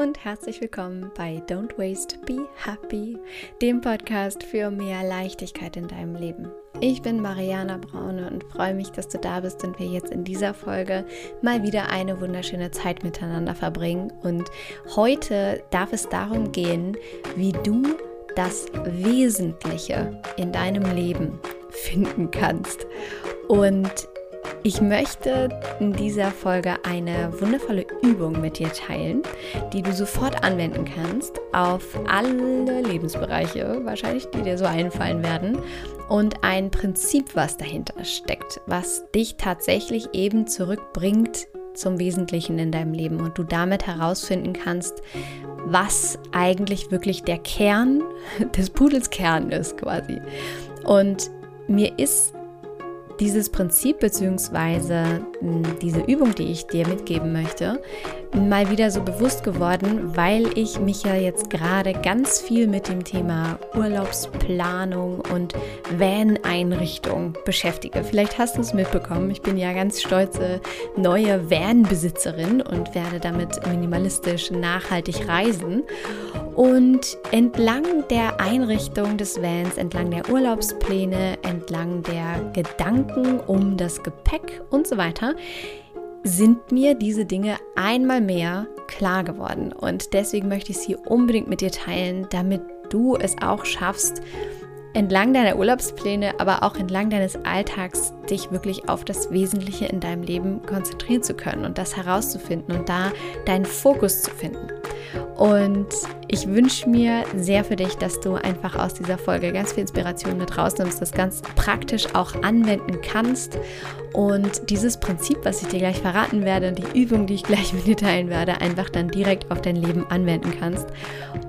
und herzlich willkommen bei Don't Waste, Be Happy, dem Podcast für mehr Leichtigkeit in deinem Leben. Ich bin Mariana Braune und freue mich, dass du da bist und wir jetzt in dieser Folge mal wieder eine wunderschöne Zeit miteinander verbringen. Und heute darf es darum gehen, wie du das Wesentliche in deinem Leben finden kannst. Und ich möchte in dieser Folge eine wundervolle Übung mit dir teilen, die du sofort anwenden kannst auf alle Lebensbereiche, wahrscheinlich die dir so einfallen werden, und ein Prinzip, was dahinter steckt, was dich tatsächlich eben zurückbringt zum Wesentlichen in deinem Leben und du damit herausfinden kannst, was eigentlich wirklich der Kern des Pudels Kern ist quasi. Und mir ist dieses Prinzip bzw. Hm, diese Übung, die ich dir mitgeben möchte, mal wieder so bewusst geworden, weil ich mich ja jetzt gerade ganz viel mit dem Thema Urlaubsplanung und Van-Einrichtung beschäftige. Vielleicht hast du es mitbekommen. Ich bin ja ganz stolze neue Van-Besitzerin und werde damit minimalistisch nachhaltig reisen. Und entlang der Einrichtung des Vans, entlang der Urlaubspläne, entlang der Gedanken um das Gepäck und so weiter, sind mir diese Dinge einmal mehr klar geworden. Und deswegen möchte ich sie unbedingt mit dir teilen, damit du es auch schaffst, entlang deiner Urlaubspläne, aber auch entlang deines Alltags dich wirklich auf das Wesentliche in deinem Leben konzentrieren zu können und das herauszufinden und da deinen Fokus zu finden. Und ich wünsche mir sehr für dich, dass du einfach aus dieser Folge ganz viel Inspiration mit rausnimmst, das ganz praktisch auch anwenden kannst und dieses Prinzip, was ich dir gleich verraten werde und die Übung, die ich gleich mit dir teilen werde, einfach dann direkt auf dein Leben anwenden kannst.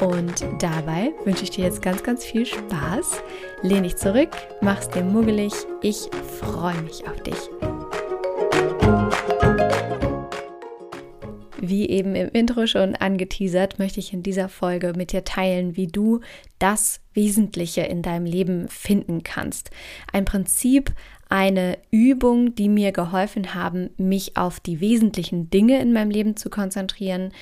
Und dabei wünsche ich dir jetzt ganz, ganz viel Spaß. Lehn dich zurück, mach's dir muggelig. Ich freue mich auf dich. Wie eben im Intro schon angeteasert, möchte ich in dieser Folge mit dir teilen, wie du das Wesentliche in deinem Leben finden kannst. Ein Prinzip, eine Übung, die mir geholfen haben, mich auf die wesentlichen Dinge in meinem Leben zu konzentrieren,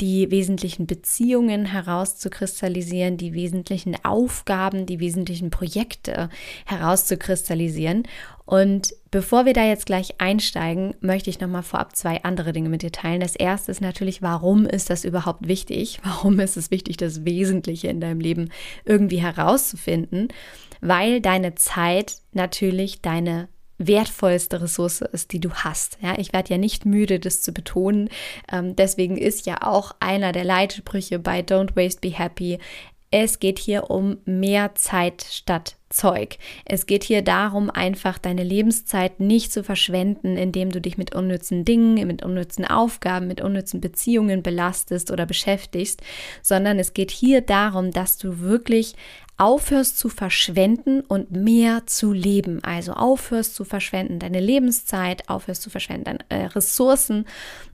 die wesentlichen Beziehungen herauszukristallisieren, die wesentlichen Aufgaben, die wesentlichen Projekte herauszukristallisieren. Und bevor wir da jetzt gleich einsteigen, möchte ich nochmal vorab zwei andere Dinge mit dir teilen. Das erste ist natürlich, warum ist das überhaupt wichtig? Warum ist es wichtig, das Wesentliche in deinem Leben irgendwie herauszufinden? Weil deine Zeit natürlich deine wertvollste Ressource ist, die du hast. Ja, ich werde ja nicht müde, das zu betonen. Ähm, deswegen ist ja auch einer der Leitsprüche bei Don't Waste, Be Happy. Es geht hier um mehr Zeit statt Zeug. Es geht hier darum, einfach deine Lebenszeit nicht zu verschwenden, indem du dich mit unnützen Dingen, mit unnützen Aufgaben, mit unnützen Beziehungen belastest oder beschäftigst, sondern es geht hier darum, dass du wirklich aufhörst zu verschwenden und mehr zu leben. Also aufhörst zu verschwenden deine Lebenszeit, aufhörst zu verschwenden deine äh, Ressourcen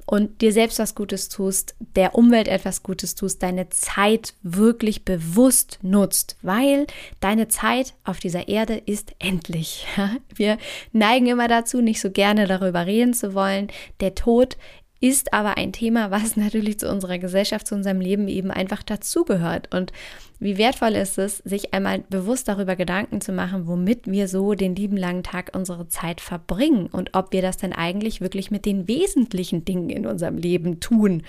und dir selbst was Gutes tust, der Umwelt etwas Gutes tust, deine Zeit wirklich bewusst nutzt, weil deine Zeit auf dieser Erde ist endlich. Wir neigen immer dazu, nicht so gerne darüber reden zu wollen. Der Tod ist aber ein Thema, was natürlich zu unserer Gesellschaft, zu unserem Leben eben einfach dazugehört. Und wie wertvoll ist es, sich einmal bewusst darüber Gedanken zu machen, womit wir so den lieben langen Tag unsere Zeit verbringen und ob wir das denn eigentlich wirklich mit den wesentlichen Dingen in unserem Leben tun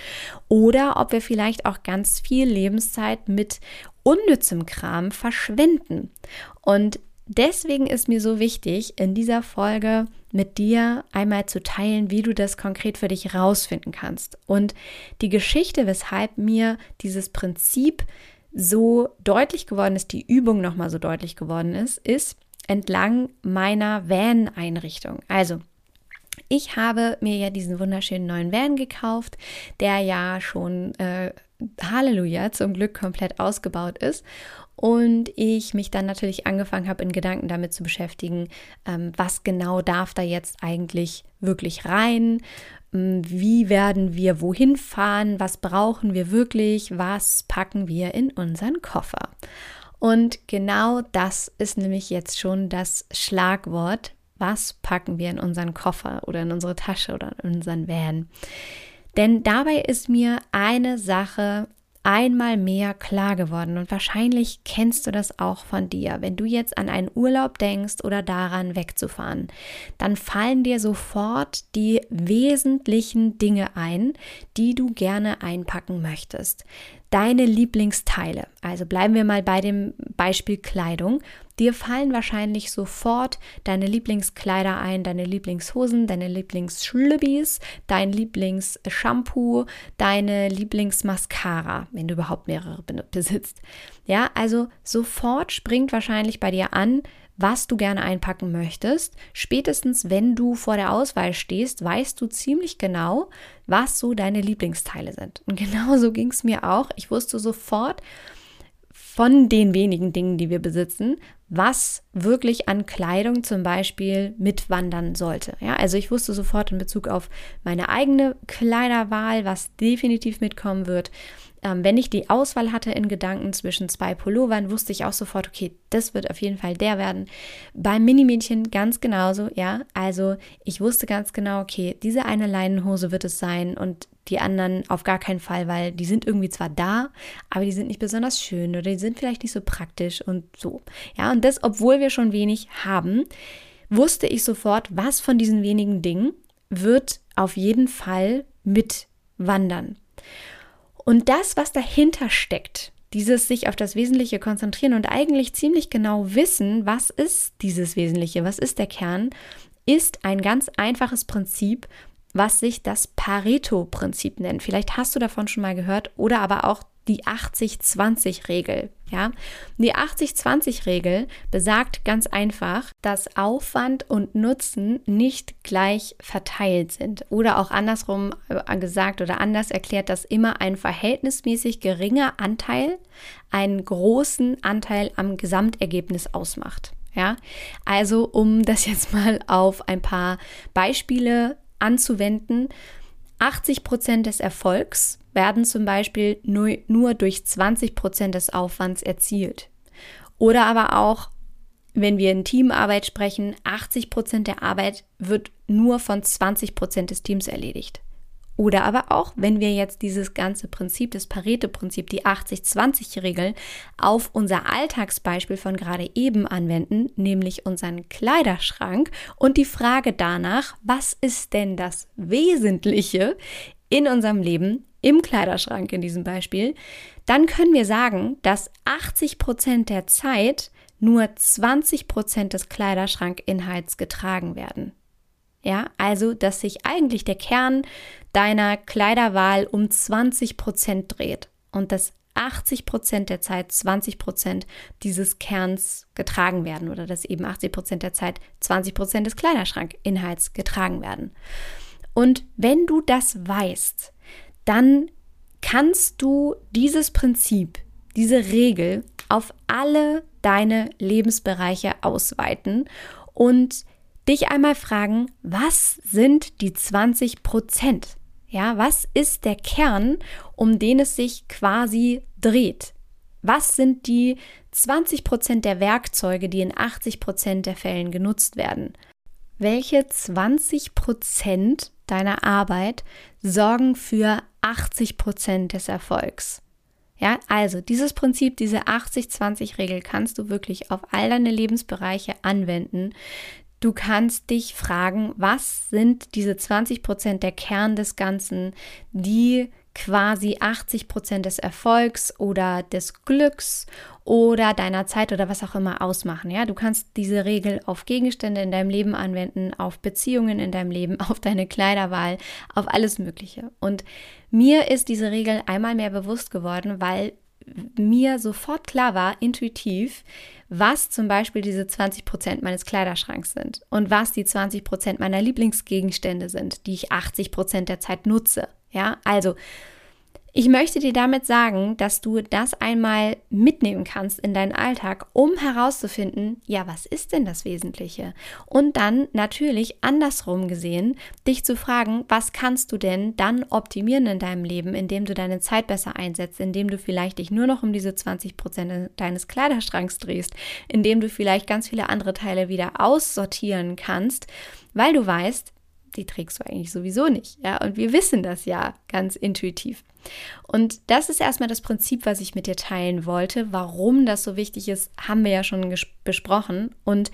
oder ob wir vielleicht auch ganz viel Lebenszeit mit unnützem Kram verschwenden. Und deswegen ist mir so wichtig, in dieser Folge mit dir einmal zu teilen, wie du das konkret für dich rausfinden kannst. Und die Geschichte, weshalb mir dieses Prinzip so deutlich geworden ist, die Übung nochmal so deutlich geworden ist, ist entlang meiner Van-Einrichtung. Also, ich habe mir ja diesen wunderschönen neuen Van gekauft, der ja schon, äh, Halleluja, zum Glück komplett ausgebaut ist. Und ich mich dann natürlich angefangen habe, in Gedanken damit zu beschäftigen, ähm, was genau darf da jetzt eigentlich wirklich rein, wie werden wir wohin fahren, was brauchen wir wirklich, was packen wir in unseren Koffer. Und genau das ist nämlich jetzt schon das Schlagwort, was packen wir in unseren Koffer oder in unsere Tasche oder in unseren Van. Denn dabei ist mir eine Sache einmal mehr klar geworden und wahrscheinlich kennst du das auch von dir. Wenn du jetzt an einen Urlaub denkst oder daran wegzufahren, dann fallen dir sofort die wesentlichen Dinge ein, die du gerne einpacken möchtest deine Lieblingsteile. Also bleiben wir mal bei dem Beispiel Kleidung. Dir fallen wahrscheinlich sofort deine Lieblingskleider ein, deine Lieblingshosen, deine Lieblingsschlübbis, dein Lieblingsshampoo, deine Lieblingsmascara, wenn du überhaupt mehrere besitzt. Ja, also sofort springt wahrscheinlich bei dir an, was du gerne einpacken möchtest. Spätestens, wenn du vor der Auswahl stehst, weißt du ziemlich genau, was so deine Lieblingsteile sind. Und genau so ging es mir auch. Ich wusste sofort von den wenigen Dingen, die wir besitzen, was wirklich an Kleidung zum Beispiel mitwandern sollte. Ja, also ich wusste sofort in Bezug auf meine eigene Kleiderwahl, was definitiv mitkommen wird ähm, wenn ich die Auswahl hatte in Gedanken zwischen zwei Pullovern, wusste ich auch sofort, okay, das wird auf jeden Fall der werden. Beim Minimädchen ganz genauso, ja. Also ich wusste ganz genau, okay, diese eine Leinenhose wird es sein und die anderen auf gar keinen Fall, weil die sind irgendwie zwar da, aber die sind nicht besonders schön oder die sind vielleicht nicht so praktisch und so. Ja, und das, obwohl wir schon wenig haben, wusste ich sofort, was von diesen wenigen Dingen wird auf jeden Fall mitwandern. Und das, was dahinter steckt, dieses sich auf das Wesentliche konzentrieren und eigentlich ziemlich genau wissen, was ist dieses Wesentliche, was ist der Kern, ist ein ganz einfaches Prinzip, was sich das Pareto-Prinzip nennt. Vielleicht hast du davon schon mal gehört oder aber auch die 80-20-Regel. Ja, die 80-20-Regel besagt ganz einfach, dass Aufwand und Nutzen nicht gleich verteilt sind. Oder auch andersrum äh, gesagt oder anders erklärt, dass immer ein verhältnismäßig geringer Anteil einen großen Anteil am Gesamtergebnis ausmacht. Ja, also um das jetzt mal auf ein paar Beispiele anzuwenden, 80 Prozent des Erfolgs werden zum Beispiel nur, nur durch 20 Prozent des Aufwands erzielt. Oder aber auch, wenn wir in Teamarbeit sprechen, 80 Prozent der Arbeit wird nur von 20 Prozent des Teams erledigt. Oder aber auch, wenn wir jetzt dieses ganze Prinzip, das Pareto-Prinzip, die 80-20-Regel auf unser Alltagsbeispiel von gerade eben anwenden, nämlich unseren Kleiderschrank und die Frage danach, was ist denn das Wesentliche in unserem Leben, im Kleiderschrank in diesem Beispiel, dann können wir sagen, dass 80 Prozent der Zeit nur 20 Prozent des Kleiderschrankinhalts getragen werden. Ja, also, dass sich eigentlich der Kern deiner Kleiderwahl um 20 Prozent dreht und dass 80 Prozent der Zeit 20 Prozent dieses Kerns getragen werden oder dass eben 80 Prozent der Zeit 20 Prozent des Kleiderschrankinhalts getragen werden. Und wenn du das weißt, dann kannst du dieses Prinzip, diese Regel auf alle deine Lebensbereiche ausweiten und dich einmal fragen, was sind die 20 Prozent? Ja, was ist der Kern, um den es sich quasi dreht? Was sind die 20 Prozent der Werkzeuge, die in 80 Prozent der Fällen genutzt werden? Welche 20 Prozent deiner Arbeit sorgen für 80 Prozent des Erfolgs. Ja, also dieses Prinzip, diese 80-20-Regel kannst du wirklich auf all deine Lebensbereiche anwenden. Du kannst dich fragen, was sind diese 20 Prozent der Kern des Ganzen, die quasi 80 Prozent des Erfolgs oder des Glücks oder deiner Zeit oder was auch immer ausmachen. Ja, du kannst diese Regel auf Gegenstände in deinem Leben anwenden, auf Beziehungen in deinem Leben, auf deine Kleiderwahl, auf alles Mögliche. Und mir ist diese Regel einmal mehr bewusst geworden, weil mir sofort klar war, intuitiv, was zum Beispiel diese 20 Prozent meines Kleiderschranks sind und was die 20 Prozent meiner Lieblingsgegenstände sind, die ich 80 Prozent der Zeit nutze. Ja, also ich möchte dir damit sagen, dass du das einmal mitnehmen kannst in deinen Alltag, um herauszufinden, ja, was ist denn das Wesentliche? Und dann natürlich andersrum gesehen, dich zu fragen, was kannst du denn dann optimieren in deinem Leben, indem du deine Zeit besser einsetzt, indem du vielleicht dich nur noch um diese 20 Prozent deines Kleiderschranks drehst, indem du vielleicht ganz viele andere Teile wieder aussortieren kannst, weil du weißt, die trägst du eigentlich sowieso nicht. Ja, und wir wissen das ja ganz intuitiv. Und das ist erstmal das Prinzip, was ich mit dir teilen wollte. Warum das so wichtig ist, haben wir ja schon besprochen. Und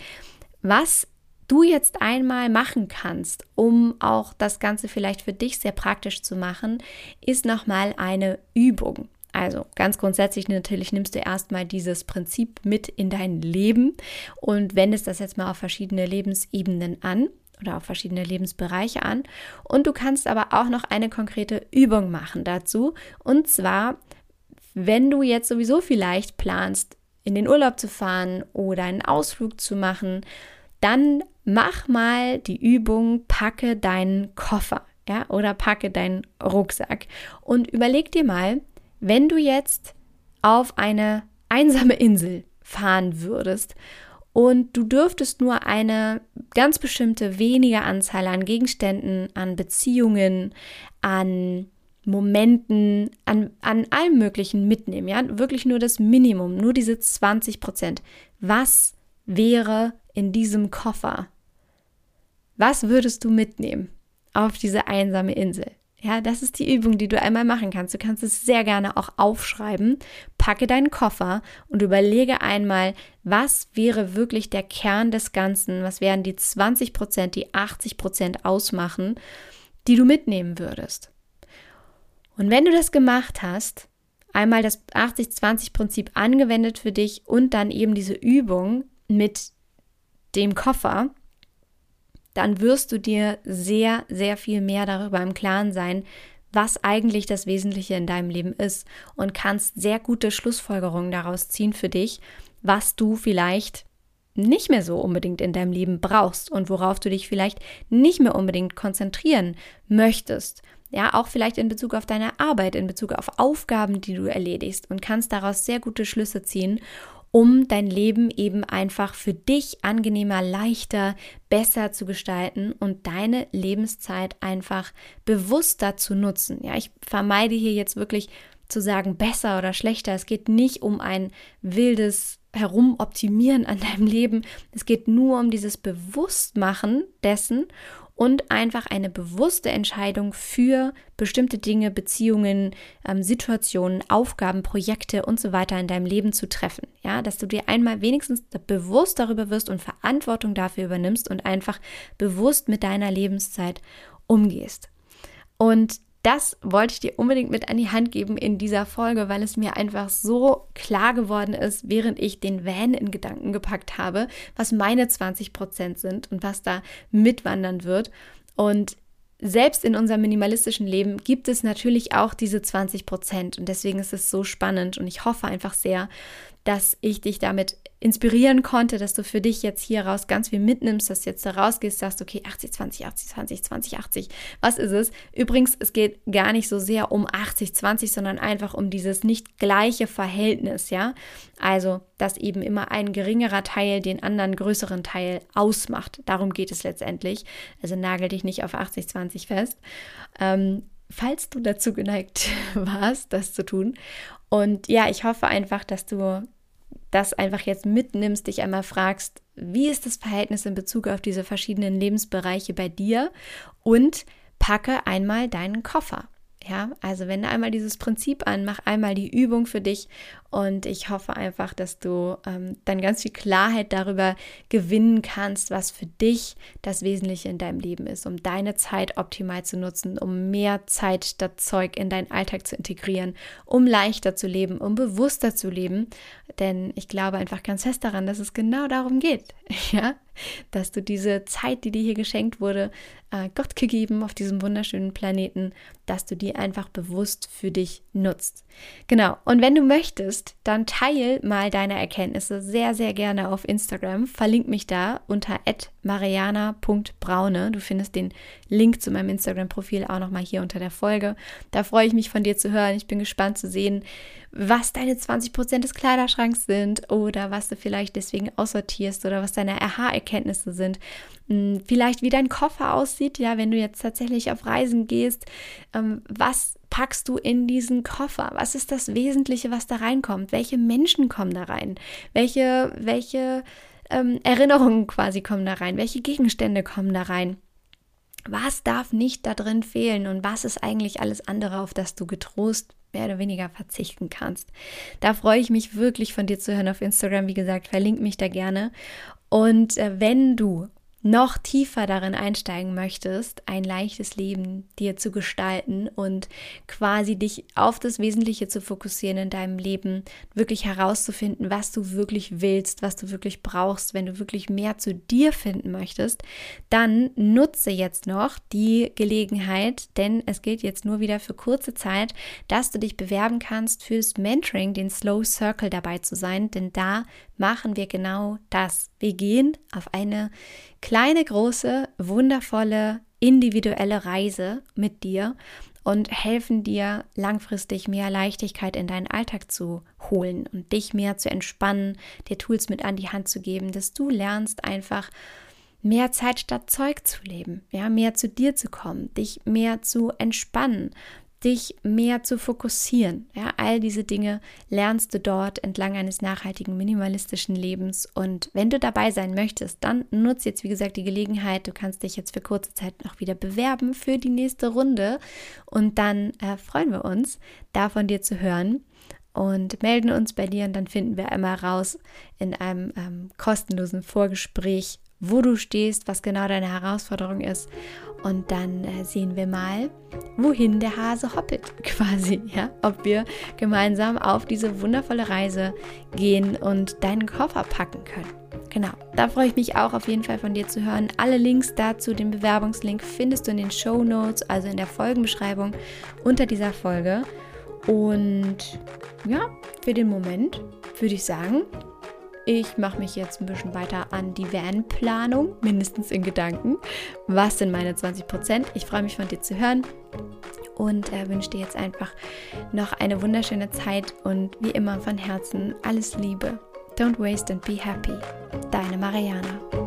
was du jetzt einmal machen kannst, um auch das Ganze vielleicht für dich sehr praktisch zu machen, ist nochmal eine Übung. Also ganz grundsätzlich natürlich nimmst du erstmal dieses Prinzip mit in dein Leben und wendest das jetzt mal auf verschiedene Lebensebenen an oder auf verschiedene Lebensbereiche an. Und du kannst aber auch noch eine konkrete Übung machen dazu. Und zwar, wenn du jetzt sowieso vielleicht planst, in den Urlaub zu fahren oder einen Ausflug zu machen, dann mach mal die Übung, packe deinen Koffer. Ja, oder packe deinen Rucksack und überleg dir mal, wenn du jetzt auf eine einsame Insel fahren würdest und du dürftest nur eine ganz bestimmte wenige Anzahl an Gegenständen, an Beziehungen, an Momenten, an, an allem Möglichen mitnehmen, ja, wirklich nur das Minimum, nur diese 20 Prozent. Was wäre in diesem Koffer? Was würdest du mitnehmen auf diese einsame Insel? Ja, das ist die Übung, die du einmal machen kannst. Du kannst es sehr gerne auch aufschreiben. Packe deinen Koffer und überlege einmal, was wäre wirklich der Kern des Ganzen? Was wären die 20 Prozent, die 80 Prozent ausmachen, die du mitnehmen würdest? Und wenn du das gemacht hast, einmal das 80-20-Prinzip angewendet für dich und dann eben diese Übung mit dem Koffer, dann wirst du dir sehr, sehr viel mehr darüber im Klaren sein, was eigentlich das Wesentliche in deinem Leben ist und kannst sehr gute Schlussfolgerungen daraus ziehen für dich, was du vielleicht nicht mehr so unbedingt in deinem Leben brauchst und worauf du dich vielleicht nicht mehr unbedingt konzentrieren möchtest. Ja, auch vielleicht in Bezug auf deine Arbeit, in Bezug auf Aufgaben, die du erledigst und kannst daraus sehr gute Schlüsse ziehen um dein Leben eben einfach für dich angenehmer, leichter, besser zu gestalten und deine Lebenszeit einfach bewusster zu nutzen. Ja, ich vermeide hier jetzt wirklich zu sagen besser oder schlechter. Es geht nicht um ein wildes Herumoptimieren an deinem Leben. Es geht nur um dieses Bewusstmachen dessen und einfach eine bewusste Entscheidung für bestimmte Dinge, Beziehungen, ähm, Situationen, Aufgaben, Projekte und so weiter in deinem Leben zu treffen. Ja, dass du dir einmal wenigstens bewusst darüber wirst und Verantwortung dafür übernimmst und einfach bewusst mit deiner Lebenszeit umgehst. Und das wollte ich dir unbedingt mit an die Hand geben in dieser Folge, weil es mir einfach so klar geworden ist, während ich den Van in Gedanken gepackt habe, was meine 20 Prozent sind und was da mitwandern wird. Und selbst in unserem minimalistischen Leben gibt es natürlich auch diese 20 Prozent. Und deswegen ist es so spannend und ich hoffe einfach sehr, dass ich dich damit inspirieren konnte, dass du für dich jetzt hier raus ganz viel mitnimmst, dass du jetzt da rausgehst, sagst, okay, 80, 20, 80, 20, 20, 80. Was ist es? Übrigens, es geht gar nicht so sehr um 80, 20, sondern einfach um dieses nicht gleiche Verhältnis, ja? Also, dass eben immer ein geringerer Teil den anderen größeren Teil ausmacht. Darum geht es letztendlich. Also nagel dich nicht auf 80, 20 fest. Ähm, falls du dazu geneigt warst, das zu tun. Und ja, ich hoffe einfach, dass du das einfach jetzt mitnimmst, dich einmal fragst, wie ist das Verhältnis in Bezug auf diese verschiedenen Lebensbereiche bei dir und packe einmal deinen Koffer. Ja, also wende einmal dieses Prinzip an, mach einmal die Übung für dich und ich hoffe einfach, dass du ähm, dann ganz viel Klarheit darüber gewinnen kannst, was für dich das Wesentliche in deinem Leben ist, um deine Zeit optimal zu nutzen, um mehr Zeit statt Zeug in deinen Alltag zu integrieren, um leichter zu leben, um bewusster zu leben. Denn ich glaube einfach ganz fest daran, dass es genau darum geht. Ja, dass du diese Zeit, die dir hier geschenkt wurde, äh, Gott gegeben auf diesem wunderschönen Planeten, dass du die einfach bewusst für dich nutzt. Genau. Und wenn du möchtest, dann teil mal deine Erkenntnisse sehr, sehr gerne auf Instagram. Verlink mich da unter mariana.braune. Du findest den Link zu meinem Instagram-Profil auch nochmal hier unter der Folge. Da freue ich mich von dir zu hören. Ich bin gespannt zu sehen, was deine 20% des Kleiderschranks sind oder was du vielleicht deswegen aussortierst oder was deine Aha-Erkenntnisse sind. Hm, vielleicht wie dein Koffer aussieht, ja, wenn du jetzt tatsächlich auf Reisen gehst. Ähm, was packst du in diesen Koffer? Was ist das Wesentliche, was da reinkommt? Welche Menschen kommen da rein? Welche, welche ähm, Erinnerungen quasi kommen da rein? Welche Gegenstände kommen da rein? Was darf nicht da drin fehlen und was ist eigentlich alles andere, auf das du getrost mehr oder weniger verzichten kannst. Da freue ich mich wirklich von dir zu hören auf Instagram. Wie gesagt, verlink mich da gerne. Und äh, wenn du noch tiefer darin einsteigen möchtest, ein leichtes Leben dir zu gestalten und quasi dich auf das Wesentliche zu fokussieren in deinem Leben, wirklich herauszufinden, was du wirklich willst, was du wirklich brauchst, wenn du wirklich mehr zu dir finden möchtest, dann nutze jetzt noch die Gelegenheit, denn es gilt jetzt nur wieder für kurze Zeit, dass du dich bewerben kannst fürs Mentoring, den Slow Circle dabei zu sein, denn da machen wir genau das. Wir gehen auf eine kleine, große, wundervolle, individuelle Reise mit dir und helfen dir langfristig mehr Leichtigkeit in deinen Alltag zu holen und dich mehr zu entspannen, dir Tools mit an die Hand zu geben, dass du lernst einfach mehr Zeit statt Zeug zu leben, ja, mehr zu dir zu kommen, dich mehr zu entspannen, dich mehr zu fokussieren. Ja, all diese Dinge lernst du dort entlang eines nachhaltigen, minimalistischen Lebens. Und wenn du dabei sein möchtest, dann nutze jetzt, wie gesagt, die Gelegenheit. Du kannst dich jetzt für kurze Zeit noch wieder bewerben für die nächste Runde. Und dann äh, freuen wir uns, da von dir zu hören und melden uns bei dir und dann finden wir einmal raus in einem ähm, kostenlosen Vorgespräch, wo du stehst, was genau deine Herausforderung ist. Und dann äh, sehen wir mal, wohin der Hase hoppet, quasi, ja, ob wir gemeinsam auf diese wundervolle Reise gehen und deinen Koffer packen können. Genau, da freue ich mich auch auf jeden Fall von dir zu hören. Alle Links dazu, den Bewerbungslink, findest du in den Show Notes, also in der Folgenbeschreibung unter dieser Folge. Und ja, für den Moment würde ich sagen, ich mache mich jetzt ein bisschen weiter an die Van-Planung, mindestens in Gedanken. Was sind meine 20 Prozent? Ich freue mich von dir zu hören und äh, wünsche dir jetzt einfach noch eine wunderschöne Zeit und wie immer von Herzen alles Liebe. Don't waste and be happy. Deine Mariana.